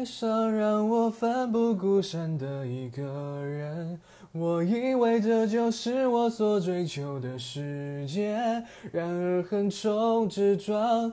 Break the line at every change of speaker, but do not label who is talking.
爱上让我奋不顾身的一个人，我以为这就是我所追求的世界，然而横冲直撞。